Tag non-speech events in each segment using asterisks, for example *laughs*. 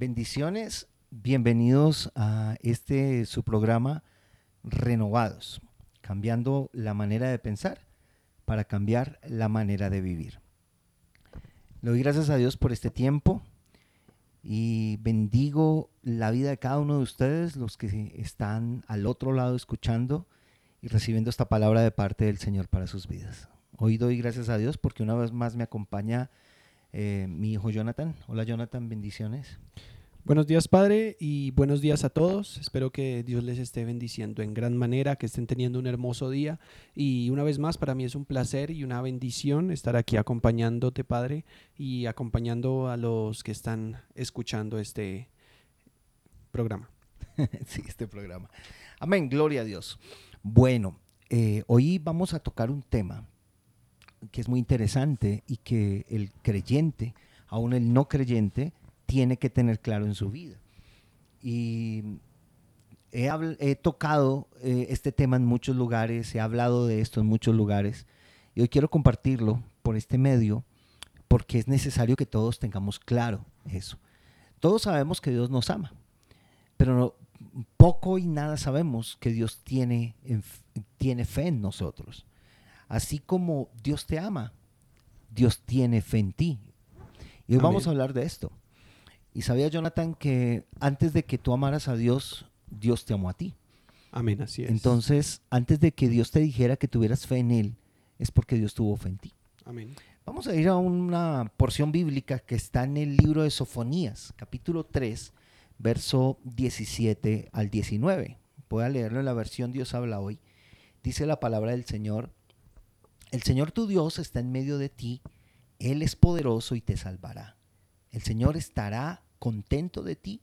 Bendiciones, bienvenidos a este su programa Renovados, cambiando la manera de pensar para cambiar la manera de vivir. Le doy gracias a Dios por este tiempo y bendigo la vida de cada uno de ustedes, los que están al otro lado escuchando y recibiendo esta palabra de parte del Señor para sus vidas. Hoy doy gracias a Dios porque una vez más me acompaña eh, mi hijo Jonathan. Hola Jonathan, bendiciones. Buenos días Padre y buenos días a todos. Espero que Dios les esté bendiciendo en gran manera, que estén teniendo un hermoso día. Y una vez más, para mí es un placer y una bendición estar aquí acompañándote Padre y acompañando a los que están escuchando este programa. *laughs* sí, este programa. Amén, gloria a Dios. Bueno, eh, hoy vamos a tocar un tema que es muy interesante y que el creyente, aún el no creyente, tiene que tener claro en su vida. Y he, tocado eh, este tema en muchos lugares, he hablado de esto en muchos lugares, y hoy quiero compartirlo por este medio porque es necesario que todos tengamos claro eso. Todos sabemos que Dios nos ama, pero poco y nada sabemos que Dios tiene, tiene fe en nosotros. Así como Dios te ama, Dios tiene fe en ti. Y hoy vamos a hablar de esto. Y sabía Jonathan que antes de que tú amaras a Dios, Dios te amó a ti. Amén, así es. Entonces, antes de que Dios te dijera que tuvieras fe en Él, es porque Dios tuvo fe en ti. Amén. Vamos a ir a una porción bíblica que está en el libro de Sofonías, capítulo 3, verso 17 al 19. Voy a leerlo en la versión Dios habla hoy. Dice la palabra del Señor, el Señor tu Dios está en medio de ti, Él es poderoso y te salvará. El Señor estará contento de ti.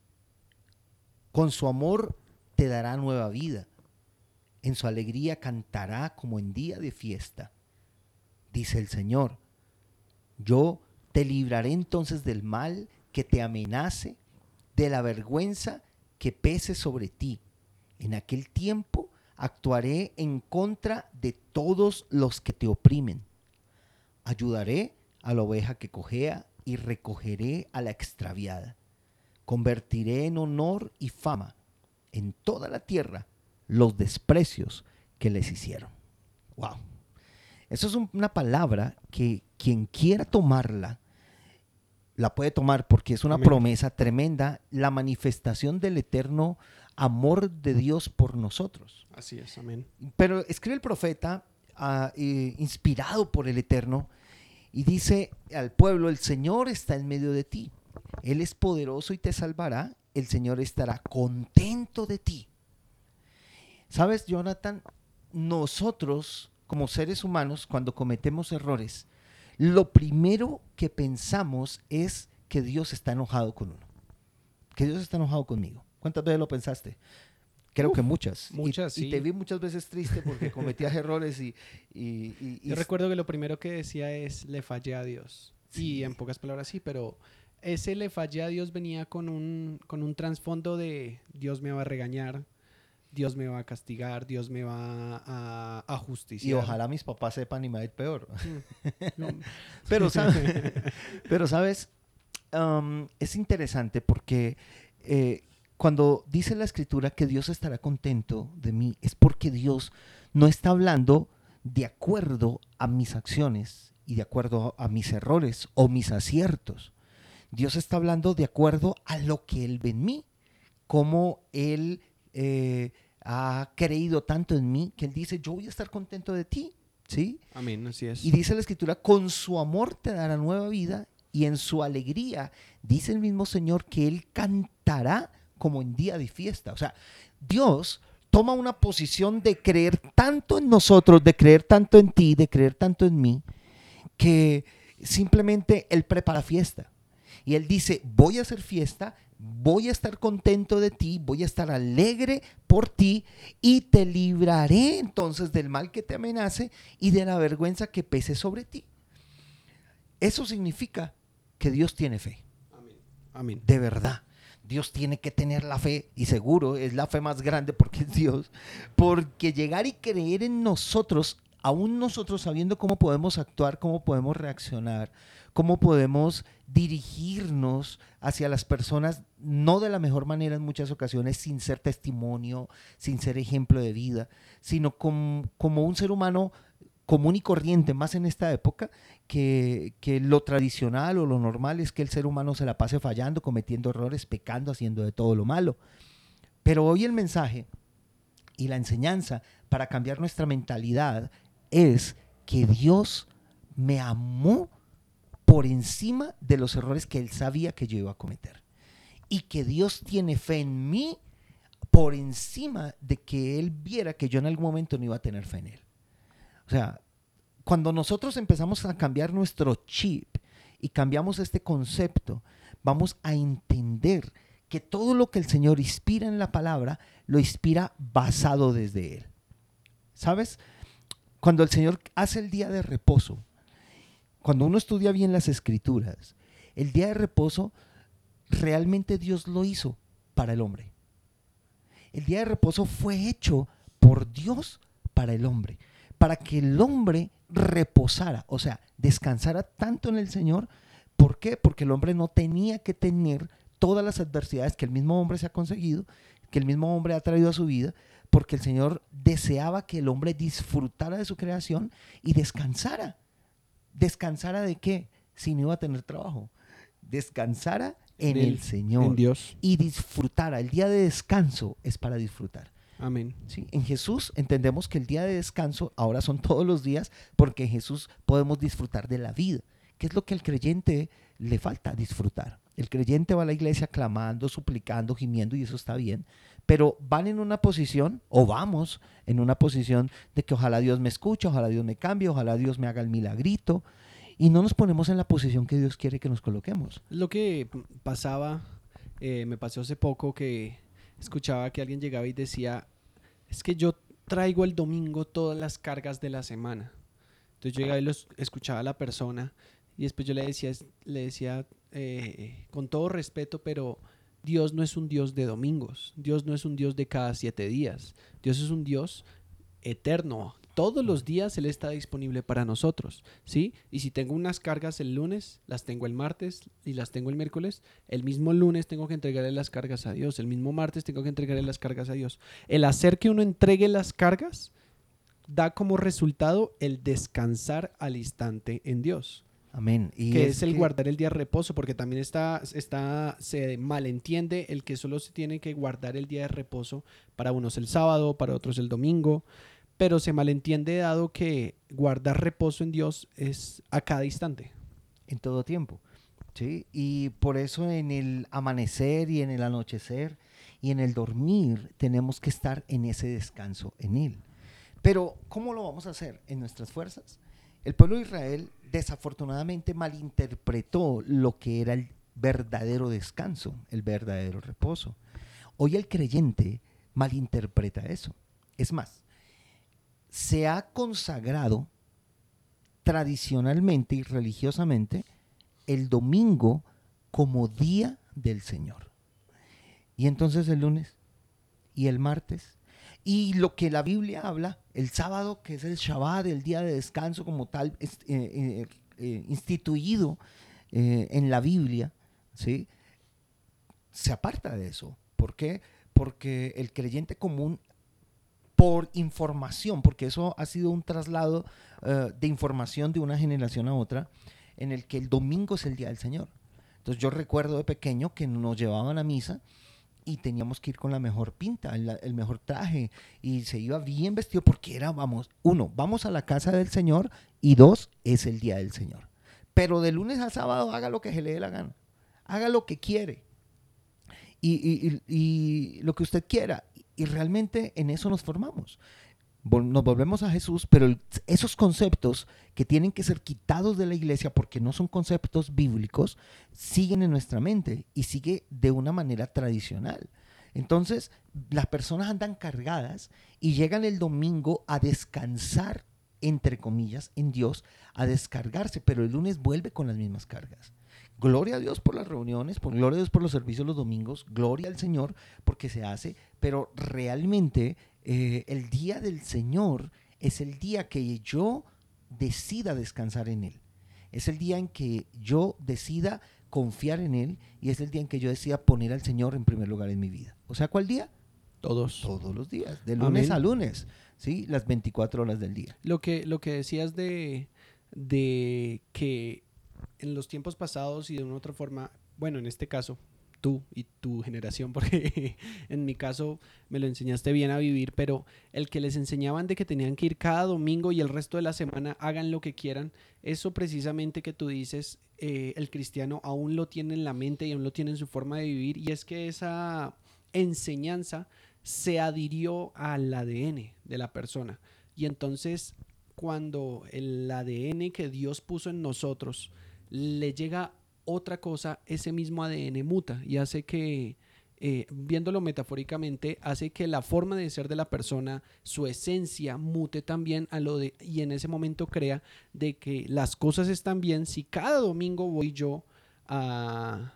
Con su amor te dará nueva vida. En su alegría cantará como en día de fiesta. Dice el Señor, yo te libraré entonces del mal que te amenace, de la vergüenza que pese sobre ti. En aquel tiempo actuaré en contra de todos los que te oprimen. Ayudaré a la oveja que cojea y recogeré a la extraviada. Convertiré en honor y fama en toda la tierra los desprecios que les hicieron. Wow. Eso es una palabra que quien quiera tomarla, la puede tomar porque es una promesa tremenda, la manifestación del eterno amor de Dios por nosotros. Así es, amén. Pero escribe el profeta, ah, eh, inspirado por el Eterno, y dice al pueblo, el Señor está en medio de ti. Él es poderoso y te salvará. El Señor estará contento de ti. ¿Sabes, Jonathan? Nosotros, como seres humanos, cuando cometemos errores, lo primero que pensamos es que Dios está enojado con uno. Que Dios está enojado conmigo. ¿Cuántas veces lo pensaste? Creo que muchas. Muchas, y, te vi muchas veces triste porque cometías *laughs* errores y, Yo recuerdo que lo primero que decía es, le fallé a Dios. Sí. Y en pocas palabras sí, pero ese le fallé a Dios venía con un, con un trasfondo de Dios me va a regañar, Dios me va a castigar, Dios me va a, a justiciar. Y ojalá mis papás sepan y me va a ir peor. Mm. *laughs* pero, *laughs* ¿sabes? pero, ¿sabes? Um, es interesante porque... Eh, cuando dice la escritura que Dios estará contento de mí, es porque Dios no está hablando de acuerdo a mis acciones y de acuerdo a mis errores o mis aciertos. Dios está hablando de acuerdo a lo que Él ve en mí, como Él eh, ha creído tanto en mí que Él dice, yo voy a estar contento de ti. ¿Sí? Amén, así es. Y dice la escritura, con su amor te dará nueva vida y en su alegría, dice el mismo Señor, que Él cantará como en día de fiesta. O sea, Dios toma una posición de creer tanto en nosotros, de creer tanto en ti, de creer tanto en mí, que simplemente Él prepara fiesta. Y Él dice, voy a hacer fiesta, voy a estar contento de ti, voy a estar alegre por ti y te libraré entonces del mal que te amenace y de la vergüenza que pese sobre ti. Eso significa que Dios tiene fe. Amén. Amén. De verdad. Dios tiene que tener la fe, y seguro es la fe más grande porque es Dios, porque llegar y creer en nosotros, aún nosotros sabiendo cómo podemos actuar, cómo podemos reaccionar, cómo podemos dirigirnos hacia las personas, no de la mejor manera en muchas ocasiones, sin ser testimonio, sin ser ejemplo de vida, sino como, como un ser humano común y corriente, más en esta época, que, que, lo tradicional o lo normal es que el ser humano se la pase fallando, cometiendo errores, pecando, haciendo de todo lo malo. Pero hoy el mensaje y la enseñanza para cambiar nuestra mentalidad es que Dios me amó por encima de los errores que Él sabía que yo iba a cometer. Y que Dios tiene fe en mí por encima de que Él viera que yo en algún momento no iba a tener fe en Él. O sea, cuando nosotros empezamos a cambiar nuestro chip y cambiamos este concepto, vamos a entender que todo lo que el Señor inspira en la palabra, lo inspira basado desde Él. ¿Sabes? Cuando el Señor hace el día de reposo, cuando uno estudia bien las escrituras, el día de reposo realmente Dios lo hizo para el hombre. El día de reposo fue hecho por Dios para el hombre, para que el hombre reposara, o sea, descansara tanto en el Señor. ¿Por qué? Porque el hombre no tenía que tener todas las adversidades que el mismo hombre se ha conseguido, que el mismo hombre ha traído a su vida, porque el Señor deseaba que el hombre disfrutara de su creación y descansara. ¿Descansara de qué? Si no iba a tener trabajo. Descansara en el, Señor. En Dios. Y disfrutara. El día de descanso es para disfrutar. Amén. ¿Sí? En Jesús entendemos que el día de descanso ahora son todos los días porque en Jesús podemos disfrutar de la vida. ¿Qué es lo que al creyente le falta? Disfrutar. El creyente va a la iglesia clamando, suplicando, gimiendo y eso está bien, pero van en una posición, o vamos en una posición de que ojalá Dios me escuche, ojalá Dios me cambie, ojalá Dios me haga el milagrito, y no nos ponemos en la posición que Dios quiere que nos coloquemos. Lo que pasaba, eh, me pasó hace poco que escuchaba que alguien llegaba y decía, es que yo traigo el domingo todas las cargas de la semana. Entonces yo llegaba y los, escuchaba a la persona y después yo le decía, le decía eh, con todo respeto, pero Dios no es un Dios de domingos, Dios no es un Dios de cada siete días, Dios es un Dios eterno. Todos los días Él está disponible para nosotros, ¿sí? Y si tengo unas cargas el lunes, las tengo el martes y las tengo el miércoles, el mismo lunes tengo que entregarle las cargas a Dios, el mismo martes tengo que entregarle las cargas a Dios. El hacer que uno entregue las cargas da como resultado el descansar al instante en Dios. Amén. Y que es, el guardar el día de reposo, porque también está, está, se malentiende el que solo se tiene que guardar el día de reposo para unos el sábado, para otros el domingo, pero se malentiende dado que guardar reposo en Dios es a cada instante. En todo tiempo. ¿sí? Y por eso en el amanecer y en el anochecer y en el dormir tenemos que estar en ese descanso en Él. Pero ¿cómo lo vamos a hacer? ¿En nuestras fuerzas? El pueblo de Israel desafortunadamente malinterpretó lo que era el verdadero descanso, el verdadero reposo. Hoy el creyente malinterpreta eso. Es más, se ha consagrado tradicionalmente y religiosamente el domingo como día del Señor. Y entonces el lunes y el martes y lo que la Biblia habla, el sábado, que es el Shabbat, el día de descanso como tal, eh, eh, eh, instituido en la Biblia, ¿sí? se aparta de eso. ¿Por qué? Porque el creyente común, por información, porque eso ha sido un traslado de información de una generación a otra, en el que el domingo es el día del Señor. Entonces yo recuerdo de pequeño que nos llevaban a misa y teníamos que ir con la mejor pinta, el, mejor traje y se iba bien vestido porque era, vamos, uno, vamos a la casa del Señor y dos, es el día del Señor. Pero de lunes a sábado haga lo que se le dé la gana, haga lo que quiere y, y lo que usted quiera y realmente en eso nos formamos nos volvemos a Jesús, pero esos conceptos que tienen que ser quitados de la iglesia porque no son conceptos bíblicos, siguen en nuestra mente y sigue de una manera tradicional. Entonces, las personas andan cargadas y llegan el domingo a descansar, entre comillas, en Dios, a descargarse, pero el lunes vuelve con las mismas cargas. Gloria a Dios por las reuniones, por gloria a Dios por los servicios los domingos, gloria al Señor porque se hace, pero realmente eh, el día del Señor es el día que yo decida descansar en Él. Es el día en que yo decida confiar en Él y es el día en que yo decida poner al Señor en primer lugar en mi vida. O sea, ¿cuál día? Todos. Todos los días, de lunes Amén. a lunes, ¿sí? Las 24 horas del día. Lo que, lo que decías de, de que en los tiempos pasados y de una otra forma, bueno, en este caso, tú y tu generación, *laughs* porque en mi caso me lo enseñaste bien a vivir, pero el que les enseñaban de que tenían que ir cada domingo y el resto de la semana hagan lo que quieran, eso precisamente que tú dices, eh, el cristiano aún lo tiene en la mente y aún lo tiene en su forma de vivir, y es que esa enseñanza se adhirió al ADN de la persona. Y entonces, cuando el ADN que Dios puso en nosotros le llega otra cosa, ese mismo ADN muta y hace que, eh, viéndolo metafóricamente, hace que la forma de ser de la persona, su esencia, mute también a lo de, y en ese momento crea de que las cosas están bien si cada domingo voy yo a,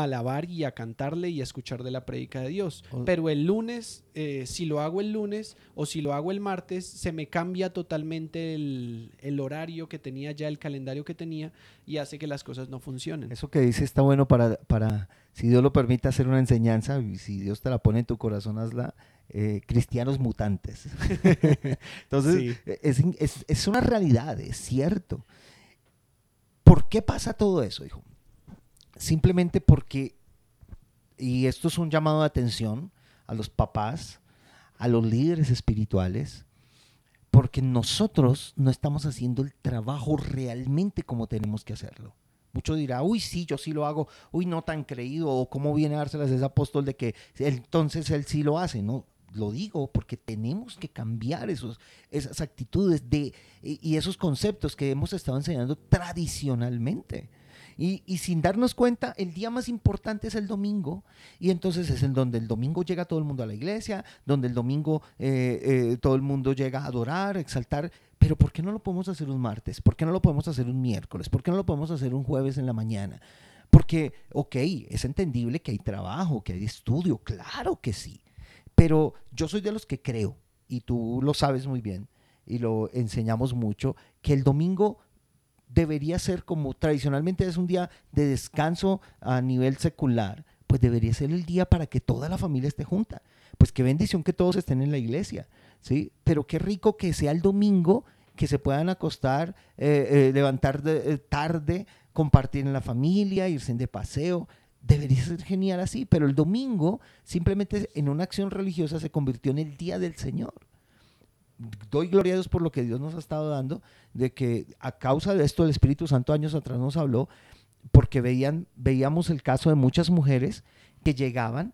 a alabar y a cantarle y a escuchar de la prédica de Dios. Pero el lunes, eh, si lo hago el lunes o si lo hago el martes, se me cambia totalmente el, el horario que tenía ya, el calendario que tenía y hace que las cosas no funcionen. Eso que dice está bueno para, para, si Dios lo permite, hacer una enseñanza, y si Dios te la pone en tu corazón, hazla. eh, cristianos mutantes. *laughs* Entonces, Sí. eh, es, es- es una realidad, es cierto. ¿Por qué pasa todo eso, hijo? Simplemente porque, y esto es un llamado de atención a los papás, a los líderes espirituales, porque nosotros no estamos haciendo el trabajo realmente como tenemos que hacerlo. Mucho dirá, uy, sí, yo sí lo hago, uy, no tan creído, o cómo viene a dárselas ese apóstol de que entonces él sí lo hace, ¿no? Lo digo porque tenemos que cambiar esos, esas actitudes de, y, y esos conceptos que hemos estado enseñando tradicionalmente. Y, sin darnos cuenta, el día más importante es el domingo, y entonces es en donde el domingo llega todo el mundo a la iglesia, donde el domingo eh, eh, todo el mundo llega a adorar, a exaltar. Pero ¿por qué no lo podemos hacer un martes? ¿Por qué no lo podemos hacer un miércoles? ¿Por qué no lo podemos hacer un jueves en la mañana? Porque, ok, es entendible que hay trabajo, que hay estudio, claro que sí. Pero yo soy de los que creo, y tú lo sabes muy bien, y lo enseñamos mucho, que el domingo debería ser como tradicionalmente es un día de descanso a nivel secular, pues debería ser el día para que toda la familia esté junta. Pues qué bendición que todos estén en la iglesia, ¿sí? Pero qué rico que sea el domingo, que se puedan acostar, eh, eh, levantar eh, tarde, compartir en la familia, irse de paseo. Debería ser genial así, pero el domingo simplemente en una acción religiosa se convirtió en el día del Señor doy gloria a Dios por lo que Dios nos ha estado dando, de que a causa de esto el Espíritu Santo años atrás nos habló, porque veían, veíamos el caso de muchas mujeres que llegaban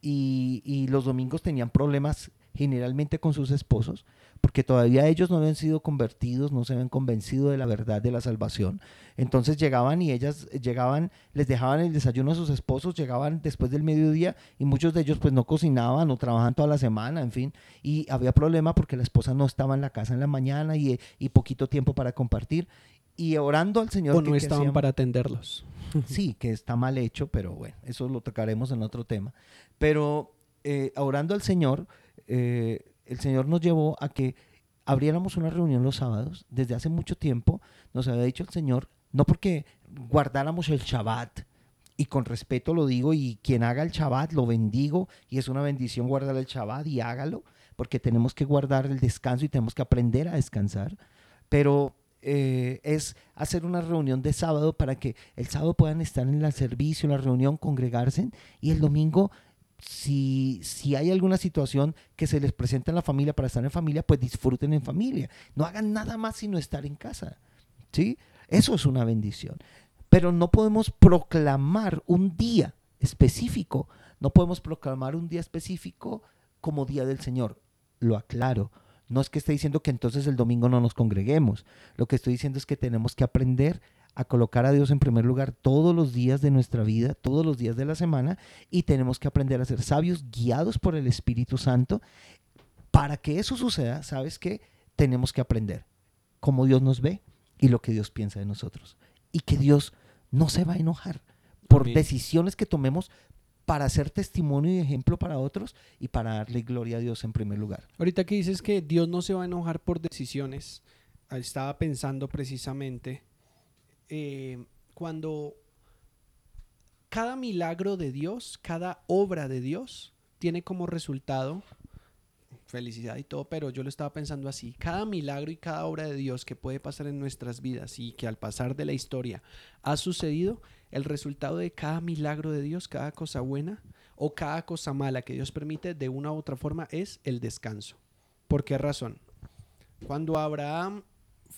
y, y los domingos tenían problemas generalmente con sus esposos, porque todavía ellos no habían sido convertidos, no se habían convencido de la verdad de la salvación. Entonces llegaban y ellas llegaban, les dejaban el desayuno a sus esposos, llegaban después del mediodía y muchos de ellos pues no cocinaban o trabajaban toda la semana, en fin, y había problema porque la esposa no estaba en la casa en la mañana y, y poquito tiempo para compartir. Y orando al Señor. O no que estaban para atenderlos. *laughs* Sí, que está mal hecho, pero bueno, eso lo tocaremos en otro tema. Pero eh, orando al Señor, eh, el Señor nos llevó a que abriéramos una reunión los sábados. Desde hace mucho tiempo nos había dicho el Señor, no porque guardáramos el Shabbat, y con respeto lo digo, y quien haga el Shabbat lo bendigo, y es una bendición guardar el Shabbat y hágalo, porque tenemos que guardar el descanso y tenemos que aprender a descansar. Pero eh, es hacer una reunión de sábado para que el sábado puedan estar en el servicio, en la reunión, congregarse y el domingo, si, si hay alguna situación que se les presenta en la familia para estar en familia, pues disfruten en familia. No hagan nada más sino estar en casa. ¿sí? Eso es una bendición. Pero no podemos proclamar un día específico, no podemos proclamar un día específico como día del Señor. Lo aclaro. No es que esté diciendo que entonces el domingo no nos congreguemos. Lo que estoy diciendo es que tenemos que aprender a colocar a Dios en primer lugar todos los días de nuestra vida, todos los días de la semana, y tenemos que aprender a ser sabios, guiados por el Espíritu Santo. Para que eso suceda, ¿sabes qué? Tenemos que aprender cómo Dios nos ve y lo que Dios piensa de nosotros. Y que Dios no se va a enojar por Amén. decisiones que tomemos para ser testimonio y ejemplo para otros y para darle gloria a Dios en primer lugar. Ahorita que dices que Dios no se va a enojar por decisiones, estaba pensando precisamente eh, cuando cada milagro de Dios, cada obra de Dios, tiene como resultado felicidad y todo, pero yo lo estaba pensando así, cada milagro y cada obra de Dios que puede pasar en nuestras vidas y que al pasar de la historia ha sucedido, el resultado de cada milagro de Dios, cada cosa buena o cada cosa mala que Dios permite de una u otra forma es el descanso. ¿Por qué razón? Cuando Abraham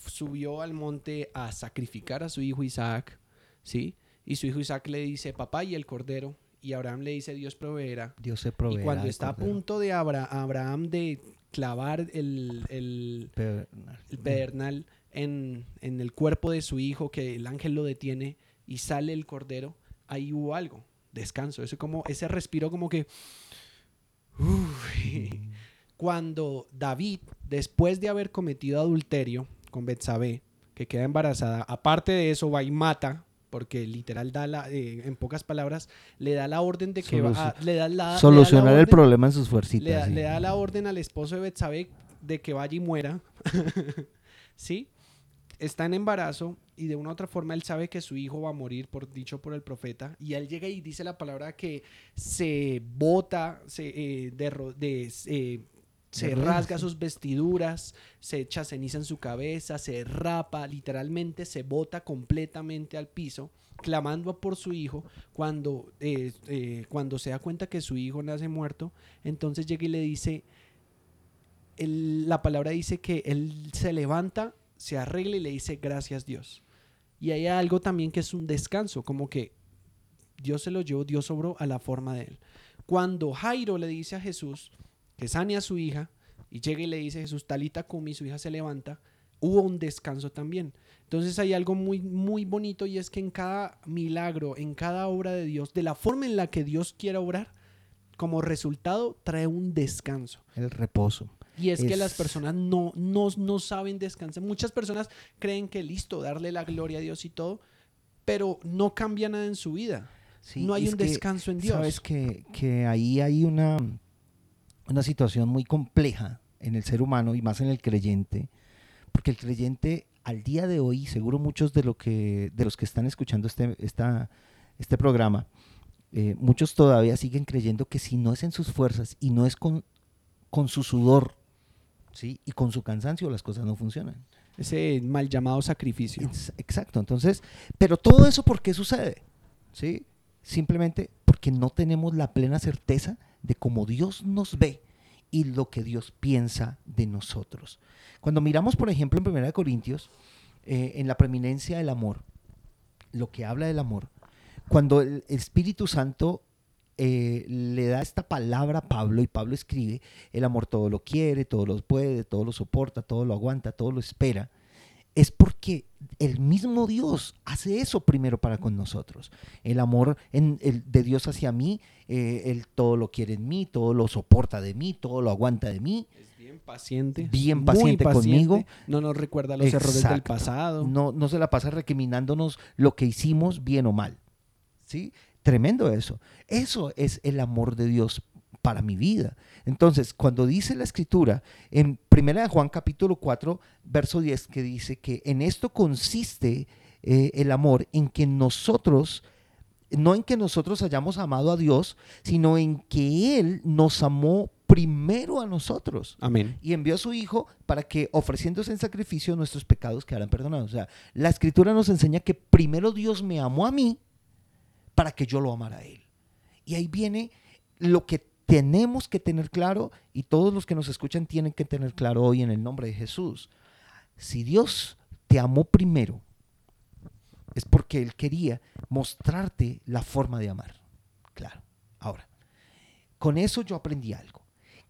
subió al monte a sacrificar a su hijo Isaac, ¿sí? Y su hijo Isaac le dice, papá, y el cordero. Y Abraham le dice, Dios proveerá. Dios se proveerá. Y cuando está a punto de Abra- Abraham de clavar el, el, Pedernal. el pedernal en, en el cuerpo de su hijo, que el ángel lo detiene y sale el cordero, ahí hubo algo, descanso, ese, como, ese respiro como que... Uy. Cuando David, después de haber cometido adulterio con Betsabé, que queda embarazada, aparte de eso va y mata, porque literal da la, eh, en pocas palabras, le da la orden de que va a, le da la, le da la Solucionar el problema en sus fuercitas. le da, sí. le da la orden al esposo de Betsabé de que vaya y muera. *laughs* ¿Sí? Está en embarazo y de una u otra forma él sabe que su hijo va a morir, por dicho por el profeta. Y él llega y dice la palabra que se bota, se, eh, de de- eh, se rasga sus vestiduras, se echa ceniza en su cabeza, se rapa, literalmente se bota completamente al piso, clamando por su hijo. Cuando, eh, eh, cuando se da cuenta que su hijo nace muerto, entonces llega y le dice, la palabra dice que él se levanta, se arregla y le dice gracias Dios. Y hay algo también que es un descanso, como que Dios se lo llevó, Dios obró a la forma de él. Cuando Jairo le dice a Jesús que sane a su hija y llega y le dice Jesús, talita kumi, su hija se levanta, hubo un descanso también. Entonces hay algo muy, muy bonito y es que en cada milagro, en cada obra de Dios, de la forma en la que Dios quiera obrar, como resultado trae un descanso. El reposo. Y es, que las personas no, no, no saben descansar. Muchas personas creen que listo, darle la gloria a Dios y todo, pero no cambia nada en su vida. Sí, no hay un descanso en Dios. Sabes que, que ahí hay una, una situación muy compleja en el ser humano y más en el creyente, porque el creyente al día de hoy, seguro muchos de, lo que, de los que están escuchando este, esta, este programa, eh, muchos todavía siguen creyendo que si no es en sus fuerzas y no es con, con su sudor ¿sí? y con su cansancio, las cosas no funcionan. Ese mal llamado sacrificio. Ex- Exacto, entonces, pero todo eso ¿por qué sucede? ¿Sí? Simplemente porque no tenemos la plena certeza de cómo Dios nos ve y lo que Dios piensa de nosotros. Cuando miramos, por ejemplo, en 1 Corintios, eh, en la preeminencia del amor, lo que habla del amor, cuando el Espíritu Santo eh, le da esta palabra a Pablo y Pablo escribe, el amor todo lo quiere, todo lo puede, todo lo soporta, todo lo aguanta, todo lo espera, es porque el mismo Dios hace eso primero para con nosotros. El amor en- el de Dios hacia mí, eh, Él todo lo quiere en mí, todo lo soporta de mí, todo lo aguanta de mí. Es bien paciente. Bien muy paciente conmigo. No nos recuerda los errores del pasado. No, no se la pasa recriminándonos lo que hicimos bien o mal. ¿Sí? Tremendo eso. Eso es el amor de Dios para mi vida. Entonces, cuando dice la escritura en 1 Juan capítulo 4, verso 10, que dice que en esto consiste eh, el amor, en que nosotros, no en que nosotros hayamos amado a Dios, sino en que Él nos amó primero a nosotros Amén. y envió a su Hijo para que ofreciéndose en sacrificio nuestros pecados quedaran perdonados. O sea, la escritura nos enseña que primero Dios me amó a mí para que yo lo amara a Él. Y ahí viene lo que tenemos que tener claro y todos los que nos escuchan tienen que tener claro hoy en el nombre de Jesús. Si Dios te amó primero, es porque Él quería mostrarte la forma de amar. Claro. Ahora, con eso yo aprendí algo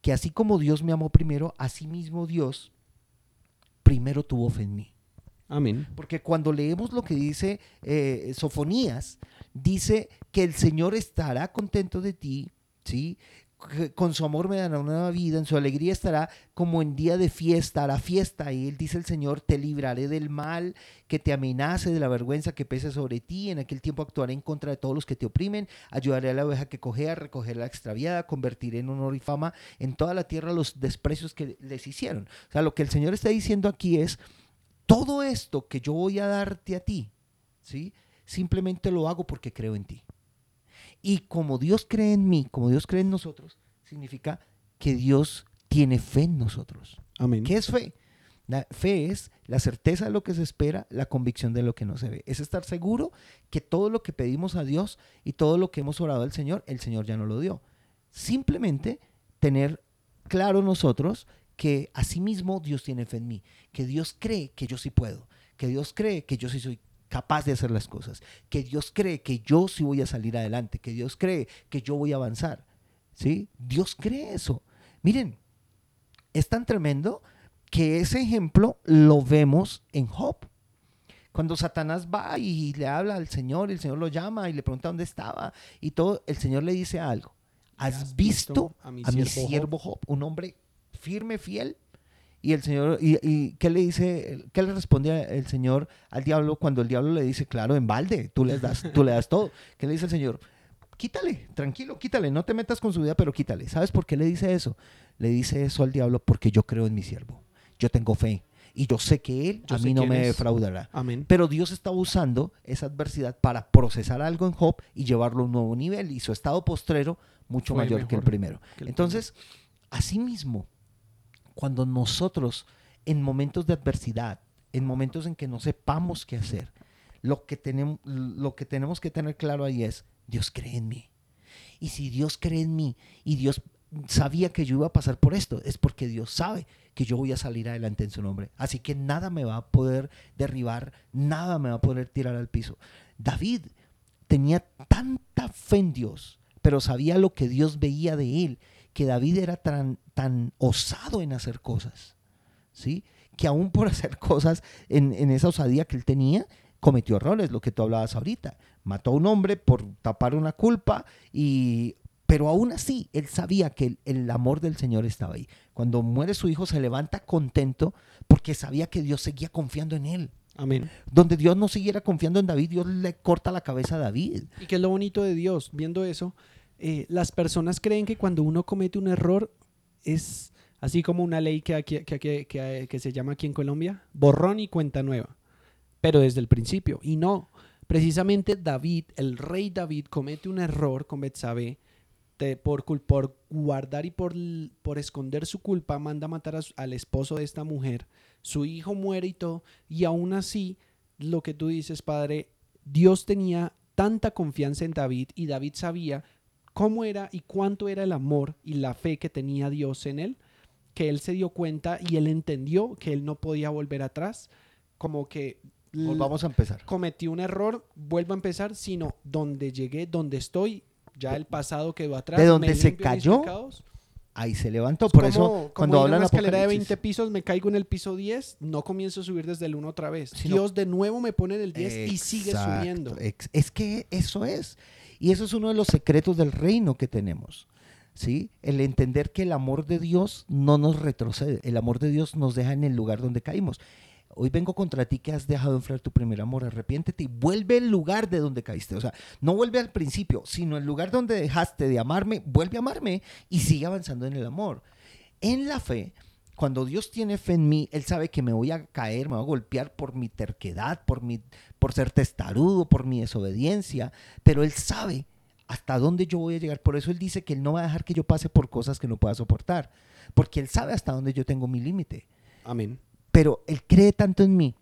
que así como Dios me amó primero, así mismo Dios primero tuvo fe en mí. Amén. Porque cuando leemos lo que dice eh, Sofonías, dice que el Señor estará contento de ti, ¿sí? Con su amor me dará una nueva vida, en su alegría estará como en día de fiesta, hará fiesta. Y él dice el Señor, te libraré del mal que te amenace, de la vergüenza que pese sobre ti. En aquel tiempo actuaré en contra de todos los que te oprimen, ayudaré a la oveja que cojea, recoger la extraviada, convertiré en honor y fama en toda la tierra los desprecios que les hicieron. O sea, lo que el Señor está diciendo aquí es, todo esto que yo voy a darte a ti, ¿sí? Simplemente lo hago porque creo en ti. Y como Dios cree en mí, como Dios cree en nosotros, significa que Dios tiene fe en nosotros. Amén. ¿Qué es fe? La fe es la certeza de lo que se espera, la convicción de lo que no se ve. Es estar seguro que todo lo que pedimos a Dios y todo lo que hemos orado al Señor, el Señor ya no lo dio. Simplemente tener claro nosotros que asimismo Dios tiene fe en mí, que Dios cree que yo sí puedo, que Dios cree que yo sí soy capaz de hacer las cosas, que Dios cree que yo sí voy a salir adelante, que Dios cree que yo voy a avanzar. ¿Sí? Dios cree eso. Miren, es tan tremendo que ese ejemplo lo vemos en Job. Cuando Satanás va y le habla al Señor, el Señor lo llama y le pregunta dónde estaba y todo, el Señor le dice algo. ¿Has, visto, a mi, siervo, Job? Un hombre firme, fiel. Y el Señor, y, qué le dice, qué le responde el Señor al diablo cuando el diablo le dice, claro, en balde, tú le das, tú le das todo. ¿Qué le dice el Señor? Quítale, tranquilo, quítale, no te metas con su vida, pero quítale. ¿Sabes por qué le dice eso? Le dice eso al diablo porque yo creo en mi siervo. Yo tengo fe y yo sé que él a mí no me defraudará. Amén. Pero Dios está usando esa adversidad para procesar algo en Job y llevarlo a un nuevo nivel y su estado postrero mucho mayor que el primero. Entonces, asimismo, cuando nosotros en momentos de adversidad, en momentos en que no sepamos qué hacer, lo que tenemos, que, que tener claro ahí es, Dios cree en mí. Y si Dios cree en mí y Dios sabía que yo iba a pasar por esto, es porque Dios sabe que yo voy a salir adelante en su nombre. Así que nada me va a poder derribar, nada me va a poder tirar al piso. David tenía tanta fe en Dios, pero sabía lo que Dios veía de él, que David era tan, tan osado en hacer cosas, ¿sí? Que aún por *laughs* hacer cosas en, en esa osadía que él tenía, cometió errores, lo que tú hablabas ahorita. Mató a un hombre por tapar una culpa y pero aún así, él sabía que el, amor del Señor estaba ahí. Cuando muere su hijo, se levanta contento porque sabía que Dios seguía confiando en él. Amén. Donde Dios no siguiera confiando en David, Dios le corta la cabeza a David. Y que es lo bonito de Dios, viendo eso, eh, las personas creen que cuando uno comete un error es así como una ley que, que, que se llama aquí en Colombia, borrón y cuenta nueva, pero desde el principio. Y no, precisamente David, el rey David, comete un error con Betsabé por, por guardar y por, por esconder su culpa, manda a matar al esposo de esta mujer. Su hijo muere y todo. Y aún así, lo que tú dices, padre, Dios tenía tanta confianza en David y David sabía cómo era y cuánto era el amor y la fe que tenía Dios en él, que él se dio cuenta y él entendió que él no podía volver atrás, como que vamos a empezar. Cometí un error, vuelvo a empezar, sino donde llegué, donde estoy, ya el pasado quedó atrás. De donde se cayó, ahí se levantó. Por eso, cuando hablan de escalera de 20 pisos, me caigo en el piso 10, no comienzo a subir desde el 1 otra vez. Dios de nuevo me pone en el 10 y sigue subiendo. Es que eso es. Y eso es uno de los secretos del reino que tenemos. ¿Sí? El entender que el amor de Dios no nos retrocede, el amor de Dios nos deja en el lugar donde caímos. Hoy vengo contra ti que has dejado enfriar tu primer amor. Arrepiéntete y vuelve al lugar de donde caíste. O sea, no vuelve al principio, sino el lugar donde dejaste de amarme, vuelve a amarme y sigue avanzando en el amor. En la fe, cuando Dios tiene fe en mí, Él sabe que me voy a caer, me voy a golpear por mi terquedad, por, mi, por ser testarudo, por mi desobediencia, pero Él sabe hasta dónde yo voy a llegar. Por eso Él dice que Él no va a dejar que yo pase por cosas que no pueda soportar, porque Él sabe hasta dónde yo tengo mi límite. Amén. Pero Él cree tanto en mí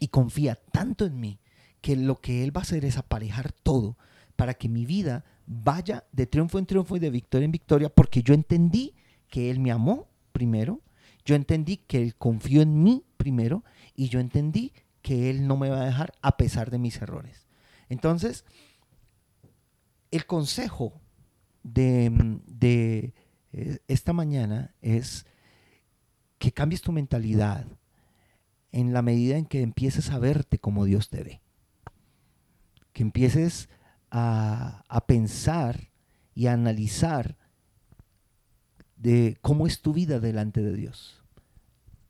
y confía tanto en mí que lo que Él va a hacer es aparejar todo para que mi vida vaya de triunfo en triunfo y de victoria en victoria, porque yo entendí que Él me amó primero, yo entendí que Él confió en mí primero y yo entendí que Él no me va a dejar a pesar de mis errores. Entonces, el consejo de, de eh, esta mañana es que cambies tu mentalidad en la medida en que empieces a verte como Dios te ve. Que empieces a, pensar y a analizar de cómo es tu vida delante de Dios.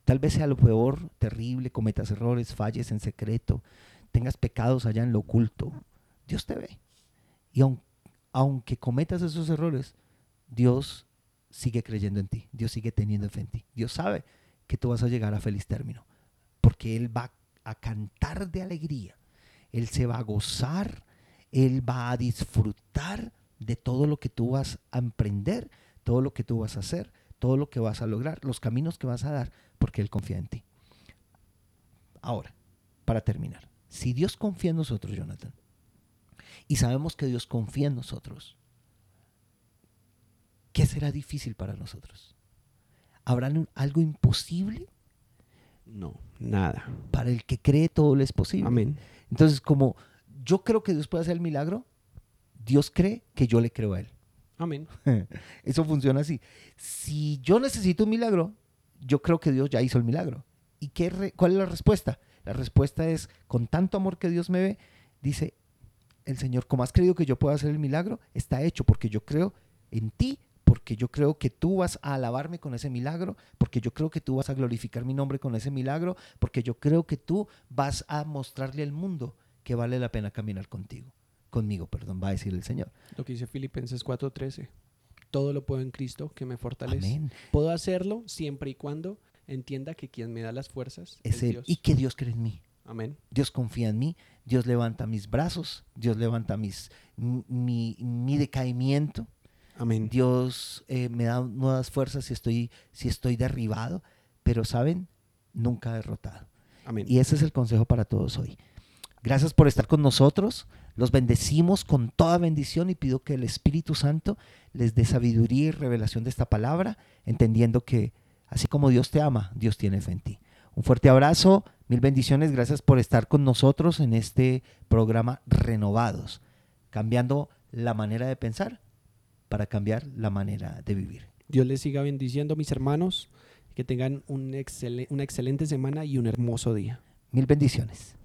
Tal vez sea lo peor, terrible, cometas errores, falles en secreto, tengas pecados allá en lo oculto. Dios te ve. Y aunque cometas esos errores, Dios sigue creyendo en ti, Dios sigue teniendo fe en ti. Dios sabe que tú vas a llegar a feliz término, porque Él va a cantar de alegría. Él se va a gozar, Él va a disfrutar de todo lo que tú vas a emprender, todo lo que tú vas a hacer, todo lo que vas a lograr, los caminos que vas a dar, porque Él confía en ti. Ahora, para terminar, si Dios confía en nosotros, Jonathan, y sabemos que Dios confía en nosotros, ¿qué será difícil para nosotros? ¿Habrá algo imposible? No, nada. Para el que cree todo lo es posible. Amén. Entonces, como yo creo que Dios puede hacer el milagro, Dios cree que yo le creo a Él. Amén. *laughs* Eso funciona así. Si yo necesito un milagro, yo creo que Dios ya hizo el milagro. ¿Y qué cuál es la respuesta? La respuesta es, con tanto amor que Dios me ve, dice el Señor, como has creído que yo pueda hacer el milagro, está hecho porque yo creo en ti, porque yo creo que tú vas a alabarme con ese milagro, porque yo creo que tú vas a glorificar mi nombre con ese milagro, porque yo creo que tú vas a mostrarle al mundo que vale la pena caminar contigo conmigo, perdón, va a decir el Señor. Lo que dice Filipenses 4:13. Todo lo puedo en Cristo que me fortalece. Puedo hacerlo siempre y cuando entienda que quien me da las fuerzas es, Dios. Y que Dios cree en mí. Amén. Dios confía en mí, Dios levanta mis brazos, Dios levanta mis, mi, mi decaimiento. Amén. Dios eh, me da nuevas fuerzas si estoy, si estoy derribado, pero saben, nunca derrotado. Amén. Y ese es el consejo para todos hoy. Gracias por estar con nosotros. Los bendecimos con toda bendición y pido que el Espíritu Santo les dé sabiduría y revelación de esta palabra, entendiendo que así como Dios te ama, Dios tiene fe en ti. Un fuerte abrazo, mil bendiciones, gracias por estar con nosotros en este programa Renovados, cambiando la manera de pensar para cambiar la manera de vivir. Dios les siga bendiciendo, mis hermanos, que tengan un una excelente semana y un hermoso día. Mil bendiciones.